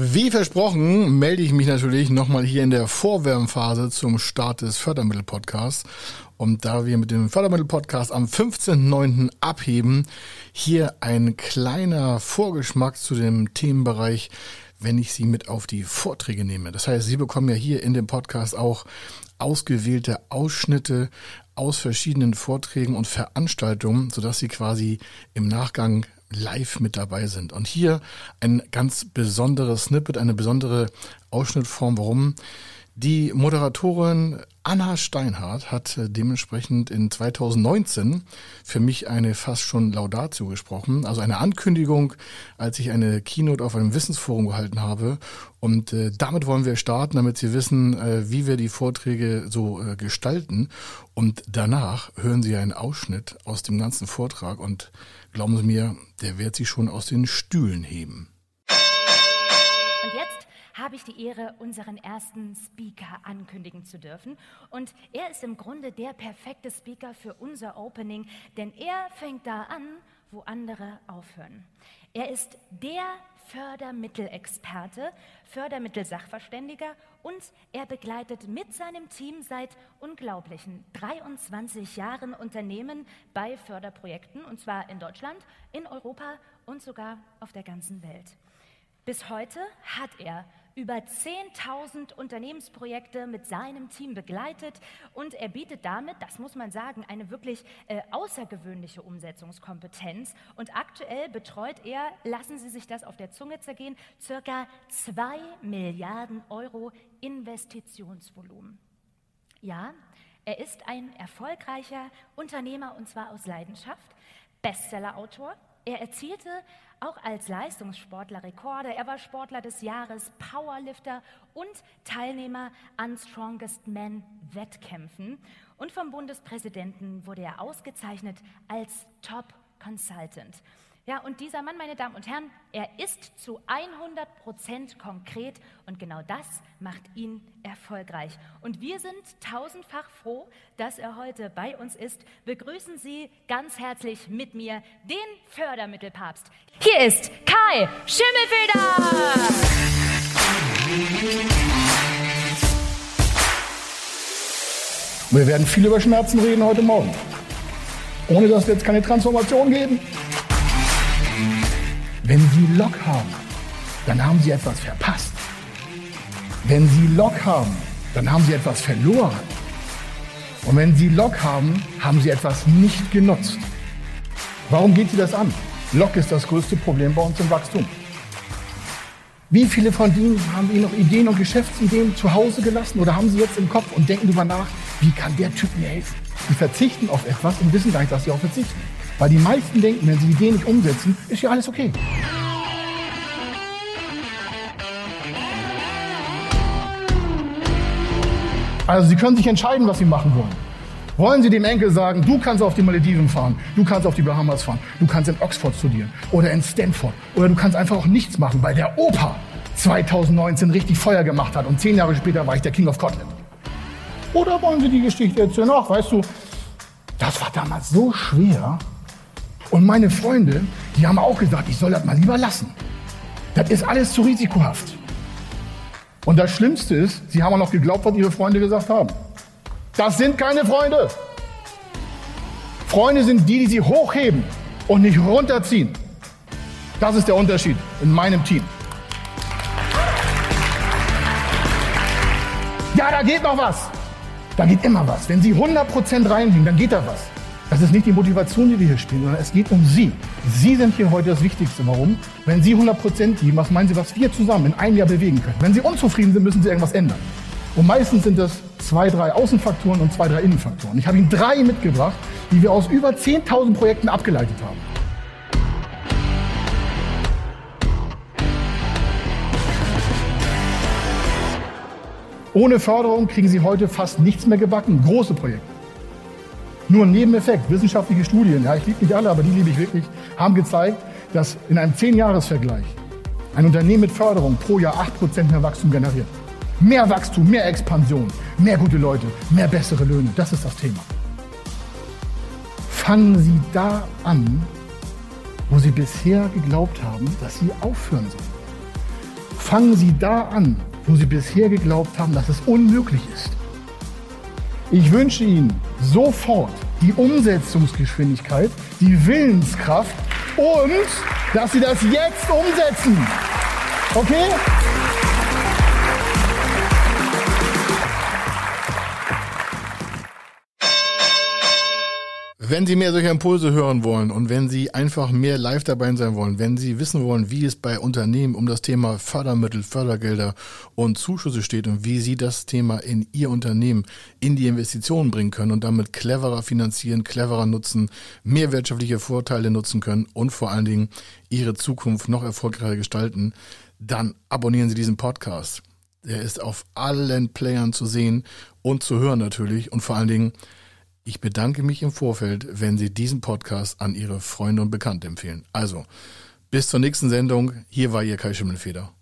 Wie versprochen melde ich mich natürlich nochmal hier in der Vorwärmphase zum Start des Fördermittel-Podcasts. Und da wir mit dem Fördermittel-Podcast am 15.09. abheben, hier ein kleiner Vorgeschmack zu dem Themenbereich, wenn ich Sie mit auf die Vorträge nehme. Das heißt, Sie bekommen ja hier in dem Podcast auch ausgewählte Ausschnitte aus verschiedenen Vorträgen und Veranstaltungen, sodass Sie quasi im Nachgang live mit dabei sind. Und hier ein ganz besonderes Snippet, eine besondere Ausschnittform. Warum? Die Moderatorin Anna Steinhardt hat äh, dementsprechend in 2019 für mich eine fast schon Laudatio gesprochen, also eine Ankündigung, als ich eine Keynote auf einem Wissensforum gehalten habe. Und äh, damit wollen wir starten, damit Sie wissen, äh, wie wir die Vorträge so äh, gestalten. Und danach hören Sie einen Ausschnitt aus dem ganzen Vortrag und glauben Sie mir, der wird Sie schon aus den Stühlen heben habe ich die Ehre, unseren ersten Speaker ankündigen zu dürfen. Und er ist im Grunde der perfekte Speaker für unser Opening, denn er fängt da an, wo andere aufhören. Er ist der Fördermittelexperte, Fördermittelsachverständiger und er begleitet mit seinem Team seit unglaublichen 23 Jahren Unternehmen bei Förderprojekten, und zwar in Deutschland, in Europa und sogar auf der ganzen Welt. Bis heute hat er über 10.000 Unternehmensprojekte mit seinem Team begleitet und er bietet damit, das muss man sagen, eine wirklich äh, außergewöhnliche Umsetzungskompetenz. Und aktuell betreut er, lassen Sie sich das auf der Zunge zergehen, circa 2 Milliarden Euro Investitionsvolumen. Ja, er ist ein erfolgreicher Unternehmer und zwar aus Leidenschaft, Bestsellerautor. Er erzielte auch als Leistungssportler Rekorde. Er war Sportler des Jahres, Powerlifter und Teilnehmer an Strongest Man Wettkämpfen. Und vom Bundespräsidenten wurde er ausgezeichnet als Top Consultant. Ja, und dieser Mann, meine Damen und Herren, er ist zu 100 Prozent konkret und genau das macht ihn erfolgreich. Und wir sind tausendfach froh, dass er heute bei uns ist. Begrüßen Sie ganz herzlich mit mir den Fördermittelpapst. Hier ist Kai Schimmelfeder. Wir werden viel über Schmerzen reden heute Morgen. Ohne dass wir jetzt keine Transformation geben. Lock haben, dann haben Sie etwas verpasst. Wenn Sie Lock haben, dann haben Sie etwas verloren. Und wenn Sie Lock haben, haben Sie etwas nicht genutzt. Warum geht Sie das an? Lock ist das größte Problem bei uns im Wachstum. Wie viele von Ihnen haben Ihnen noch Ideen und Geschäftsideen zu Hause gelassen oder haben Sie jetzt im Kopf und denken darüber nach, wie kann der Typ mir helfen? Sie verzichten auf etwas und wissen gar nicht, dass Sie auch verzichten. Weil die meisten denken, wenn sie die Idee nicht umsetzen, ist ja alles okay. Also Sie können sich entscheiden, was Sie machen wollen. Wollen Sie dem Enkel sagen, du kannst auf die Malediven fahren, du kannst auf die Bahamas fahren, du kannst in Oxford studieren oder in Stanford oder du kannst einfach auch nichts machen, weil der Opa 2019 richtig Feuer gemacht hat und zehn Jahre später war ich der King of Scotland. Oder wollen Sie die Geschichte erzählen? Ach, weißt du, das war damals so schwer, und meine Freunde, die haben auch gesagt, ich soll das mal lieber lassen. Das ist alles zu risikohaft. Und das Schlimmste ist, sie haben auch noch geglaubt, was ihre Freunde gesagt haben. Das sind keine Freunde. Freunde sind die, die sie hochheben und nicht runterziehen. Das ist der Unterschied in meinem Team. Ja, da geht noch was. Da geht immer was. Wenn Sie 100% reinhängen, dann geht da was. Das ist nicht die Motivation, die wir hier spielen, sondern es geht um Sie. Sie sind hier heute das Wichtigste. Warum? Wenn Sie 100% geben, was meinen Sie, was wir zusammen in einem Jahr bewegen können? Wenn Sie unzufrieden sind, müssen Sie irgendwas ändern. Und meistens sind das zwei, drei Außenfaktoren und zwei, drei Innenfaktoren. Ich habe Ihnen drei mitgebracht, die wir aus über 10.000 Projekten abgeleitet haben. Ohne Förderung kriegen Sie heute fast nichts mehr gebacken. Große Projekte. Nur ein Nebeneffekt. Wissenschaftliche Studien, ja, ich liebe nicht alle, aber die liebe ich wirklich, haben gezeigt, dass in einem 10-Jahres-Vergleich ein Unternehmen mit Förderung pro Jahr 8% mehr Wachstum generiert. Mehr Wachstum, mehr Expansion, mehr gute Leute, mehr bessere Löhne. Das ist das Thema. Fangen Sie da an, wo Sie bisher geglaubt haben, dass Sie aufhören sollen. Fangen Sie da an, wo Sie bisher geglaubt haben, dass es unmöglich ist. Ich wünsche Ihnen sofort die Umsetzungsgeschwindigkeit, die Willenskraft und dass Sie das jetzt umsetzen. Okay? Wenn Sie mehr solcher Impulse hören wollen und wenn Sie einfach mehr live dabei sein wollen, wenn Sie wissen wollen, wie es bei Unternehmen um das Thema Fördermittel, Fördergelder und Zuschüsse steht und wie Sie das Thema in Ihr Unternehmen in die Investitionen bringen können und damit cleverer finanzieren, cleverer nutzen, mehr wirtschaftliche Vorteile nutzen können und vor allen Dingen Ihre Zukunft noch erfolgreicher gestalten, dann abonnieren Sie diesen Podcast. Er ist auf allen Playern zu sehen und zu hören natürlich und vor allen Dingen ich bedanke mich im Vorfeld, wenn Sie diesen Podcast an Ihre Freunde und Bekannte empfehlen. Also, bis zur nächsten Sendung. Hier war Ihr Kai Schimmelfeder.